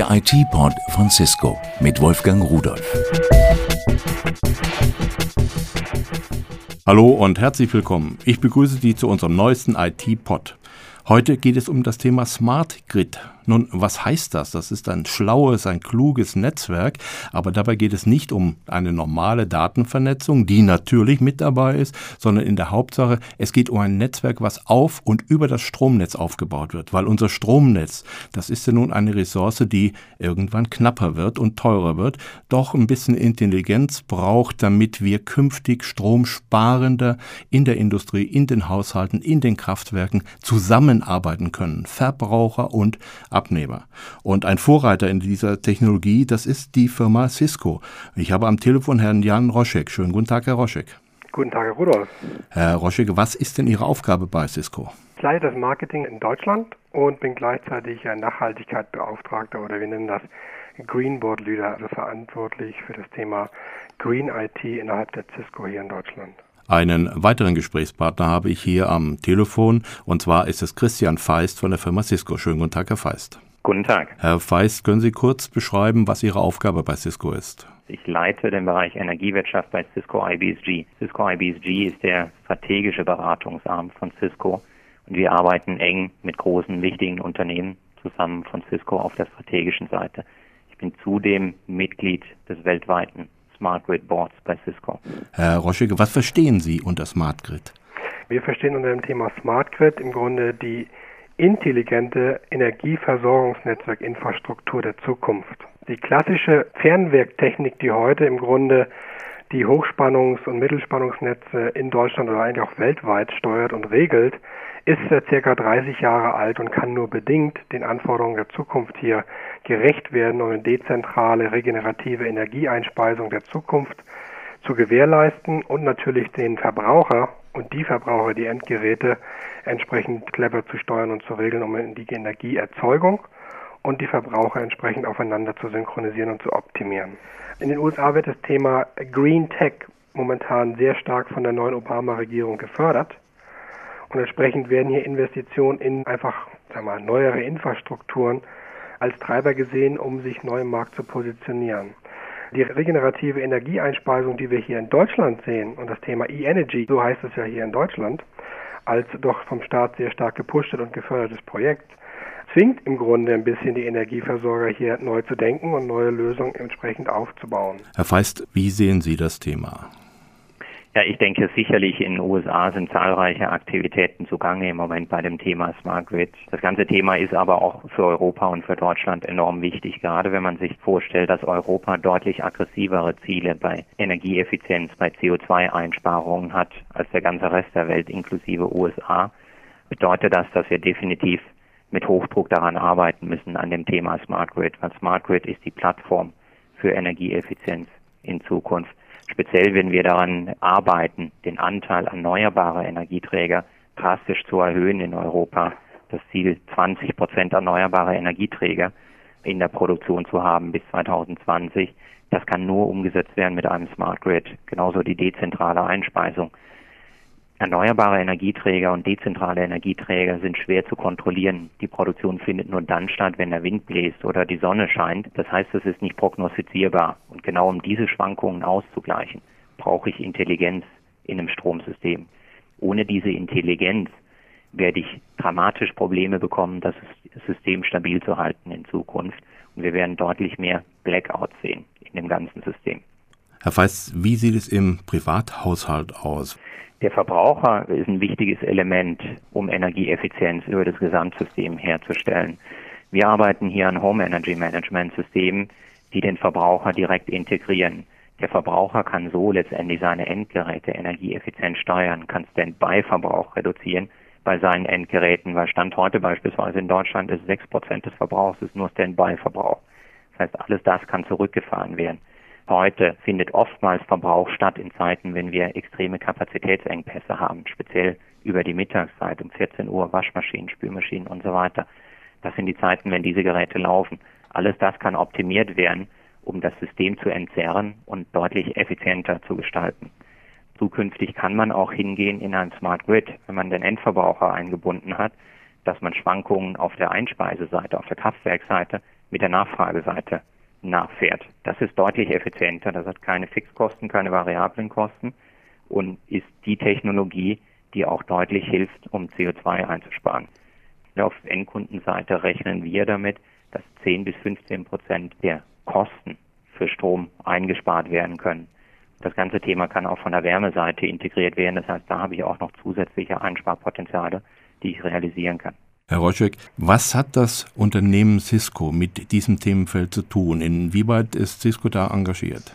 Der IT-Pod von Cisco mit Wolfgang Rudolf. Hallo und herzlich willkommen. Ich begrüße Sie zu unserem neuesten IT-Pod. Heute geht es um das Thema Smart Grid. Nun, was heißt das? Das ist ein schlaues, ein kluges Netzwerk, aber dabei geht es nicht um eine normale Datenvernetzung, die natürlich mit dabei ist, sondern in der Hauptsache, es geht um ein Netzwerk, was auf und über das Stromnetz aufgebaut wird, weil unser Stromnetz, das ist ja nun eine Ressource, die irgendwann knapper wird und teurer wird, doch ein bisschen Intelligenz braucht, damit wir künftig stromsparender in der Industrie, in den Haushalten, in den Kraftwerken zusammenarbeiten können, Verbraucher und Abnehmer. Und ein Vorreiter in dieser Technologie, das ist die Firma Cisco. Ich habe am Telefon Herrn Jan Roschek. Schönen guten Tag, Herr Roschek. Guten Tag, Herr Rudolf. Herr Roschek, was ist denn Ihre Aufgabe bei Cisco? Ich leite das Marketing in Deutschland und bin gleichzeitig ein Nachhaltigkeitsbeauftragter oder wir nennen das Green Board Leader, also verantwortlich für das Thema Green IT innerhalb der Cisco hier in Deutschland. Einen weiteren Gesprächspartner habe ich hier am Telefon und zwar ist es Christian Feist von der Firma Cisco. Schönen guten Tag, Herr Feist. Guten Tag. Herr Feist, können Sie kurz beschreiben, was Ihre Aufgabe bei Cisco ist? Ich leite den Bereich Energiewirtschaft bei Cisco IBSG. Cisco IBSG ist der strategische Beratungsarm von Cisco und wir arbeiten eng mit großen, wichtigen Unternehmen zusammen von Cisco auf der strategischen Seite. Ich bin zudem Mitglied des weltweiten Smart Grid Boards bei Cisco. Herr Roschige, was verstehen Sie unter Smart Grid? Wir verstehen unter dem Thema Smart Grid im Grunde die intelligente Energieversorgungsnetzwerkinfrastruktur der Zukunft. Die klassische Fernwerktechnik, die heute im Grunde die Hochspannungs- und Mittelspannungsnetze in Deutschland oder eigentlich auch weltweit steuert und regelt, ist seit circa 30 Jahre alt und kann nur bedingt den Anforderungen der Zukunft hier gerecht werden, um eine dezentrale, regenerative Energieeinspeisung der Zukunft zu gewährleisten und natürlich den Verbraucher und die Verbraucher, die Endgeräte entsprechend clever zu steuern und zu regeln, um die Energieerzeugung und die Verbraucher entsprechend aufeinander zu synchronisieren und zu optimieren. In den USA wird das Thema Green Tech momentan sehr stark von der neuen Obama-Regierung gefördert. Und entsprechend werden hier Investitionen in einfach sagen wir, neuere Infrastrukturen als Treiber gesehen, um sich neu im Markt zu positionieren. Die regenerative Energieeinspeisung, die wir hier in Deutschland sehen, und das Thema E-Energy, so heißt es ja hier in Deutschland, als doch vom Staat sehr stark gepushtes und gefördertes Projekt, zwingt im Grunde ein bisschen die Energieversorger hier neu zu denken und neue Lösungen entsprechend aufzubauen. Herr Feist, wie sehen Sie das Thema? Ja, ich denke sicherlich in den USA sind zahlreiche Aktivitäten zugange im Moment bei dem Thema Smart Grid. Das ganze Thema ist aber auch für Europa und für Deutschland enorm wichtig, gerade wenn man sich vorstellt, dass Europa deutlich aggressivere Ziele bei Energieeffizienz, bei CO2-Einsparungen hat als der ganze Rest der Welt inklusive USA. Bedeutet das, dass wir definitiv mit Hochdruck daran arbeiten müssen an dem Thema Smart Grid, weil Smart Grid ist die Plattform für Energieeffizienz in Zukunft speziell wenn wir daran arbeiten, den Anteil erneuerbarer Energieträger drastisch zu erhöhen in Europa, das Ziel 20 Prozent erneuerbare Energieträger in der Produktion zu haben bis 2020. Das kann nur umgesetzt werden mit einem Smart Grid. Genauso die dezentrale Einspeisung. Erneuerbare Energieträger und dezentrale Energieträger sind schwer zu kontrollieren. Die Produktion findet nur dann statt, wenn der Wind bläst oder die Sonne scheint. Das heißt, es ist nicht prognostizierbar. Und genau um diese Schwankungen auszugleichen, brauche ich Intelligenz in einem Stromsystem. Ohne diese Intelligenz werde ich dramatisch Probleme bekommen, das System stabil zu halten in Zukunft. Und wir werden deutlich mehr Blackouts sehen in dem ganzen System. Herr Feist, wie sieht es im Privathaushalt aus? Der Verbraucher ist ein wichtiges Element, um Energieeffizienz über das Gesamtsystem herzustellen. Wir arbeiten hier an Home Energy Management Systemen, die den Verbraucher direkt integrieren. Der Verbraucher kann so letztendlich seine Endgeräte energieeffizient steuern, kann Standby-Verbrauch reduzieren bei seinen Endgeräten, weil Stand heute beispielsweise in Deutschland ist sechs Prozent des Verbrauchs ist nur Standby-Verbrauch. Das heißt, alles das kann zurückgefahren werden heute findet oftmals Verbrauch statt in Zeiten, wenn wir extreme Kapazitätsengpässe haben, speziell über die Mittagszeit um 14 Uhr, Waschmaschinen, Spülmaschinen und so weiter. Das sind die Zeiten, wenn diese Geräte laufen. Alles das kann optimiert werden, um das System zu entzerren und deutlich effizienter zu gestalten. Zukünftig kann man auch hingehen in ein Smart Grid, wenn man den Endverbraucher eingebunden hat, dass man Schwankungen auf der Einspeiseseite, auf der Kraftwerkseite mit der Nachfrageseite nachfährt. Das ist deutlich effizienter, das hat keine Fixkosten, keine variablen Kosten und ist die Technologie, die auch deutlich hilft, um CO2 einzusparen. Auf Endkundenseite rechnen wir damit, dass 10 bis 15 Prozent der Kosten für Strom eingespart werden können. Das ganze Thema kann auch von der Wärmeseite integriert werden. Das heißt, da habe ich auch noch zusätzliche Einsparpotenziale, die ich realisieren kann. Herr Roschek, was hat das Unternehmen Cisco mit diesem Themenfeld zu tun? Inwieweit ist Cisco da engagiert?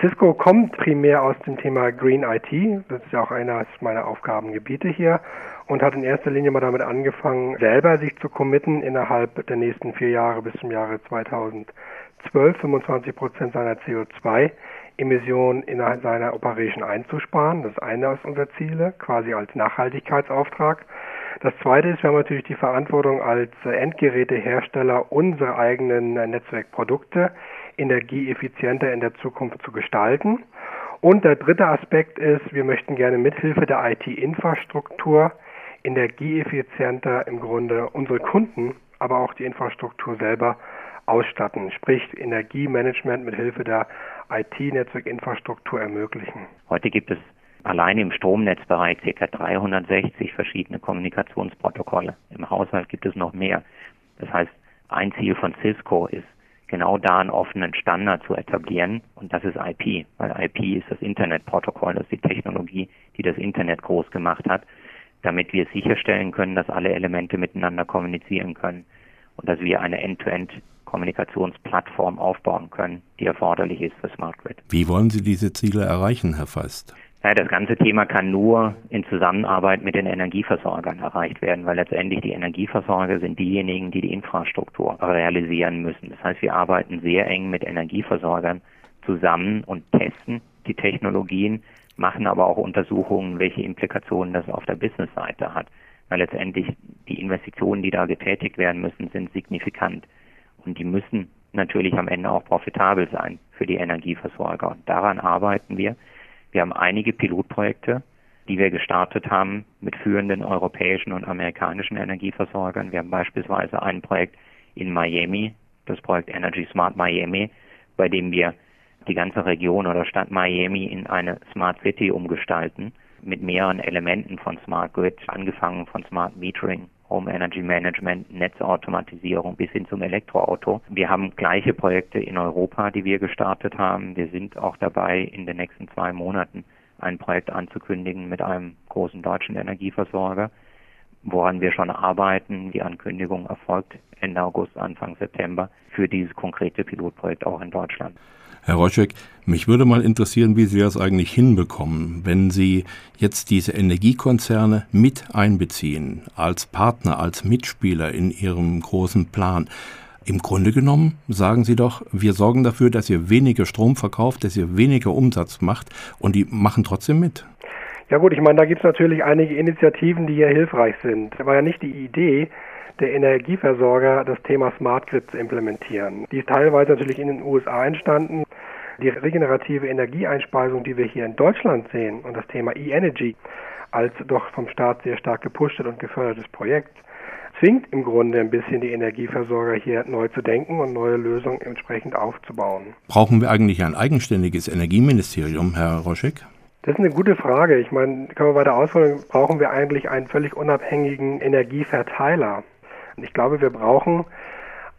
Cisco kommt primär aus dem Thema Green IT. Das ist ja auch eines meiner Aufgabengebiete hier und hat in erster Linie mal damit angefangen, selber sich zu committen, innerhalb der nächsten vier Jahre bis zum Jahre 2012 25 Prozent seiner CO2-Emissionen innerhalb seiner Operation einzusparen. Das ist einer unserer Ziele, quasi als Nachhaltigkeitsauftrag. Das zweite ist, wir haben natürlich die Verantwortung als Endgerätehersteller unsere eigenen Netzwerkprodukte energieeffizienter in der Zukunft zu gestalten. Und der dritte Aspekt ist, wir möchten gerne mithilfe der IT-Infrastruktur energieeffizienter im Grunde unsere Kunden, aber auch die Infrastruktur selber ausstatten, sprich Energiemanagement mit Hilfe der IT-Netzwerkinfrastruktur ermöglichen. Heute gibt es allein im Stromnetzbereich ca. 360 verschiedene Kommunikationsprotokolle. Im Haushalt gibt es noch mehr. Das heißt, ein Ziel von Cisco ist, genau da einen offenen Standard zu etablieren und das ist IP, weil IP ist das Internetprotokoll, das ist die Technologie, die das Internet groß gemacht hat, damit wir sicherstellen können, dass alle Elemente miteinander kommunizieren können und dass wir eine End-to-End Kommunikationsplattform aufbauen können, die erforderlich ist für Smart Grid. Wie wollen Sie diese Ziele erreichen, Herr Feist? Ja, das ganze Thema kann nur in Zusammenarbeit mit den Energieversorgern erreicht werden, weil letztendlich die Energieversorger sind diejenigen, die die Infrastruktur realisieren müssen. Das heißt, wir arbeiten sehr eng mit Energieversorgern zusammen und testen die Technologien, machen aber auch Untersuchungen, welche Implikationen das auf der Businessseite hat. Weil letztendlich die Investitionen, die da getätigt werden müssen, sind signifikant. Und die müssen natürlich am Ende auch profitabel sein für die Energieversorger. Und daran arbeiten wir. Wir haben einige Pilotprojekte, die wir gestartet haben mit führenden europäischen und amerikanischen Energieversorgern. Wir haben beispielsweise ein Projekt in Miami, das Projekt Energy Smart Miami, bei dem wir die ganze Region oder Stadt Miami in eine Smart City umgestalten mit mehreren Elementen von Smart Grid, angefangen von Smart Metering, Home Energy Management, Netzautomatisierung bis hin zum Elektroauto. Wir haben gleiche Projekte in Europa, die wir gestartet haben. Wir sind auch dabei, in den nächsten zwei Monaten ein Projekt anzukündigen mit einem großen deutschen Energieversorger, woran wir schon arbeiten. Die Ankündigung erfolgt Ende August, Anfang September für dieses konkrete Pilotprojekt auch in Deutschland. Herr Roschek, mich würde mal interessieren, wie Sie das eigentlich hinbekommen, wenn Sie jetzt diese Energiekonzerne mit einbeziehen, als Partner, als Mitspieler in Ihrem großen Plan. Im Grunde genommen sagen Sie doch, wir sorgen dafür, dass ihr weniger Strom verkauft, dass ihr weniger Umsatz macht und die machen trotzdem mit. Ja gut, ich meine, da gibt es natürlich einige Initiativen, die hier hilfreich sind. Das war ja nicht die Idee, der Energieversorger das Thema Smart Grid zu implementieren. Die ist teilweise natürlich in den USA entstanden. Die regenerative Energieeinspeisung, die wir hier in Deutschland sehen und das Thema E-Energy als doch vom Staat sehr stark gepushtes und gefördertes Projekt, zwingt im Grunde ein bisschen die Energieversorger hier neu zu denken und neue Lösungen entsprechend aufzubauen. Brauchen wir eigentlich ein eigenständiges Energieministerium, Herr Roschek? Das ist eine gute Frage. Ich meine, kann man weiter ausholen, brauchen wir eigentlich einen völlig unabhängigen Energieverteiler? Und ich glaube, wir brauchen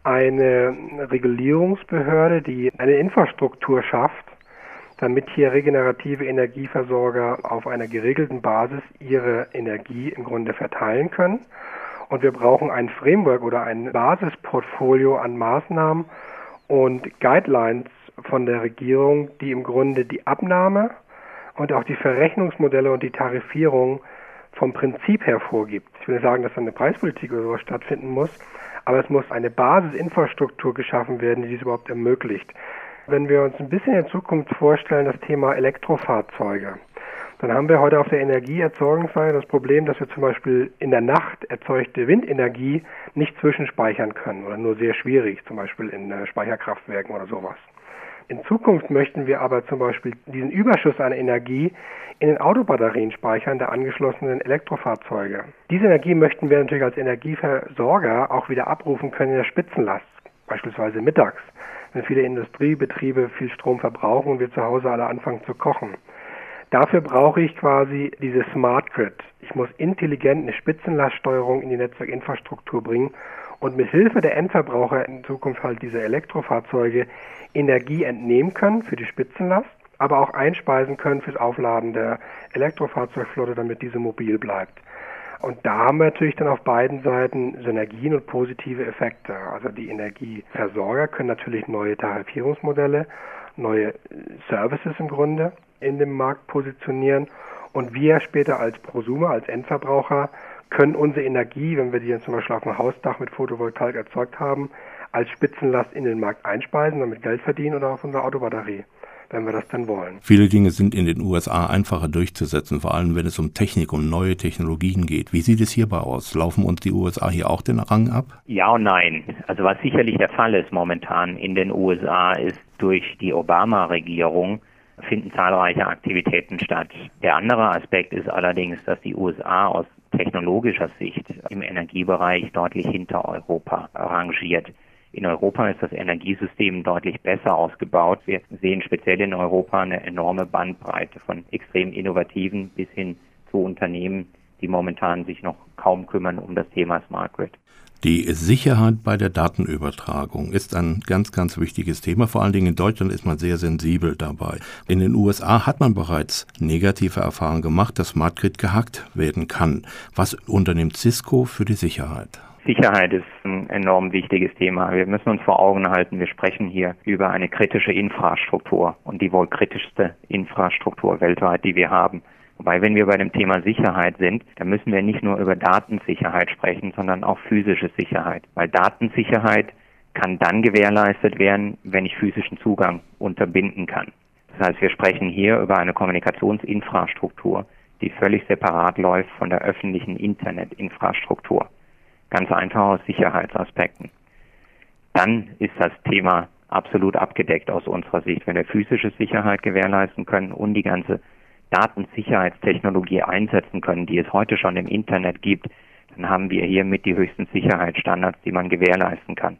eine Regulierungsbehörde, die eine Infrastruktur schafft, damit hier regenerative Energieversorger auf einer geregelten Basis ihre Energie im Grunde verteilen können. Und wir brauchen ein Framework oder ein Basisportfolio an Maßnahmen und Guidelines von der Regierung, die im Grunde die Abnahme und auch die Verrechnungsmodelle und die Tarifierung vom Prinzip her vorgibt. Ich will sagen, dass da eine Preispolitik oder sowas stattfinden muss, aber es muss eine Basisinfrastruktur geschaffen werden, die dies überhaupt ermöglicht. Wenn wir uns ein bisschen in Zukunft vorstellen, das Thema Elektrofahrzeuge, dann haben wir heute auf der Energieerzeugungsseite das Problem, dass wir zum Beispiel in der Nacht erzeugte Windenergie nicht zwischenspeichern können oder nur sehr schwierig, zum Beispiel in äh, Speicherkraftwerken oder sowas. In Zukunft möchten wir aber zum Beispiel diesen Überschuss an Energie in den Autobatterien speichern der angeschlossenen Elektrofahrzeuge. Diese Energie möchten wir natürlich als Energieversorger auch wieder abrufen können in der Spitzenlast. beispielsweise mittags, wenn viele Industriebetriebe viel Strom verbrauchen und wir zu Hause alle anfangen zu kochen. Dafür brauche ich quasi diese Smart Grid. Ich muss intelligent eine Spitzenlaststeuerung in die Netzwerkinfrastruktur bringen und mit Hilfe der Endverbraucher in Zukunft halt diese Elektrofahrzeuge Energie entnehmen können für die Spitzenlast, aber auch einspeisen können fürs Aufladen der Elektrofahrzeugflotte, damit diese mobil bleibt. Und da haben wir natürlich dann auf beiden Seiten Synergien und positive Effekte. Also die Energieversorger können natürlich neue Tarifierungsmodelle, neue Services im Grunde in dem Markt positionieren. Und wir später als Prosumer, als Endverbraucher, können unsere Energie, wenn wir die dann zum Beispiel auf dem Hausdach mit Photovoltaik erzeugt haben, als Spitzenlast in den Markt einspeisen, damit Geld verdienen oder auf unsere Autobatterie wenn wir das denn wollen. Viele Dinge sind in den USA einfacher durchzusetzen, vor allem wenn es um Technik, um neue Technologien geht. Wie sieht es hierbei aus? Laufen uns die USA hier auch den Rang ab? Ja und nein. Also was sicherlich der Fall ist momentan in den USA ist durch die Obama-Regierung finden zahlreiche Aktivitäten statt. Der andere Aspekt ist allerdings, dass die USA aus technologischer Sicht im Energiebereich deutlich hinter Europa rangiert. In Europa ist das Energiesystem deutlich besser ausgebaut. Wir sehen speziell in Europa eine enorme Bandbreite von extrem innovativen bis hin zu Unternehmen, die momentan sich noch kaum kümmern um das Thema Smart Grid. Die Sicherheit bei der Datenübertragung ist ein ganz, ganz wichtiges Thema. Vor allen Dingen in Deutschland ist man sehr sensibel dabei. In den USA hat man bereits negative Erfahrungen gemacht, dass Smart Grid gehackt werden kann. Was unternimmt Cisco für die Sicherheit? Sicherheit ist ein enorm wichtiges Thema. Wir müssen uns vor Augen halten, wir sprechen hier über eine kritische Infrastruktur und die wohl kritischste Infrastruktur weltweit, die wir haben. Wobei, wenn wir bei dem Thema Sicherheit sind, dann müssen wir nicht nur über Datensicherheit sprechen, sondern auch physische Sicherheit. Weil Datensicherheit kann dann gewährleistet werden, wenn ich physischen Zugang unterbinden kann. Das heißt, wir sprechen hier über eine Kommunikationsinfrastruktur, die völlig separat läuft von der öffentlichen Internetinfrastruktur. Ganz einfach aus Sicherheitsaspekten. Dann ist das Thema absolut abgedeckt aus unserer Sicht. Wenn wir physische Sicherheit gewährleisten können und die ganze Datensicherheitstechnologie einsetzen können, die es heute schon im Internet gibt, dann haben wir hier mit die höchsten Sicherheitsstandards, die man gewährleisten kann.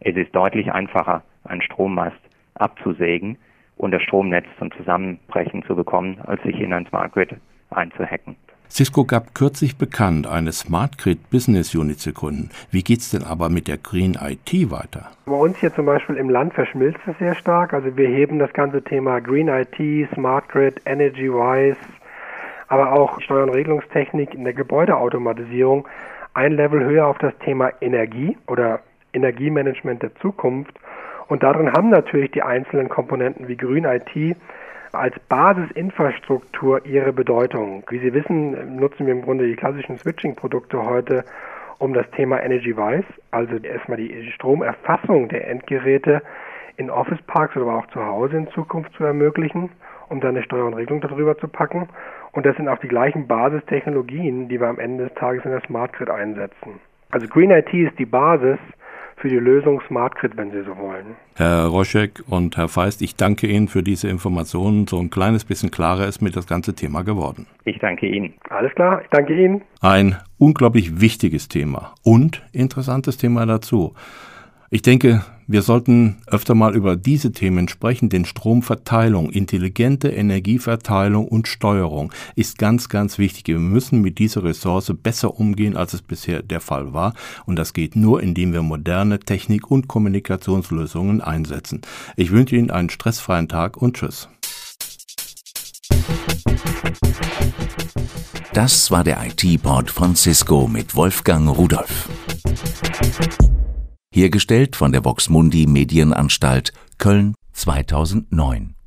Es ist deutlich einfacher, einen Strommast abzusägen und das Stromnetz zum Zusammenbrechen zu bekommen, als sich in ein Smart Grid einzuhacken. Cisco gab kürzlich bekannt, eine Smart Grid Business Unit zu gründen. Wie geht's denn aber mit der Green IT weiter? Bei uns hier zum Beispiel im Land verschmilzt es sehr stark. Also wir heben das ganze Thema Green IT, Smart Grid, Energy Wise, aber auch Steuer- und Regelungstechnik in der Gebäudeautomatisierung ein Level höher auf das Thema Energie oder Energiemanagement der Zukunft. Und darin haben natürlich die einzelnen Komponenten wie Green IT als Basisinfrastruktur ihre Bedeutung. Wie Sie wissen, nutzen wir im Grunde die klassischen Switching-Produkte heute, um das Thema Energy Wise, also erstmal die Stromerfassung der Endgeräte in Office Parks oder auch zu Hause in Zukunft zu ermöglichen, um dann eine Steuer und Regelung darüber zu packen. Und das sind auch die gleichen Basistechnologien, die wir am Ende des Tages in der Smart Grid einsetzen. Also Green IT ist die Basis für die Lösung Smart Grid, wenn Sie so wollen. Herr Roschek und Herr Feist, ich danke Ihnen für diese Informationen. So ein kleines bisschen klarer ist mir das ganze Thema geworden. Ich danke Ihnen. Alles klar, ich danke Ihnen. Ein unglaublich wichtiges Thema und interessantes Thema dazu. Ich denke, wir sollten öfter mal über diese Themen sprechen, denn Stromverteilung, intelligente Energieverteilung und Steuerung ist ganz, ganz wichtig. Wir müssen mit dieser Ressource besser umgehen, als es bisher der Fall war. Und das geht nur, indem wir moderne Technik und Kommunikationslösungen einsetzen. Ich wünsche Ihnen einen stressfreien Tag und Tschüss. Das war der IT-Port von Cisco mit Wolfgang Rudolf. Hergestellt von der Voxmundi Medienanstalt Köln 2009.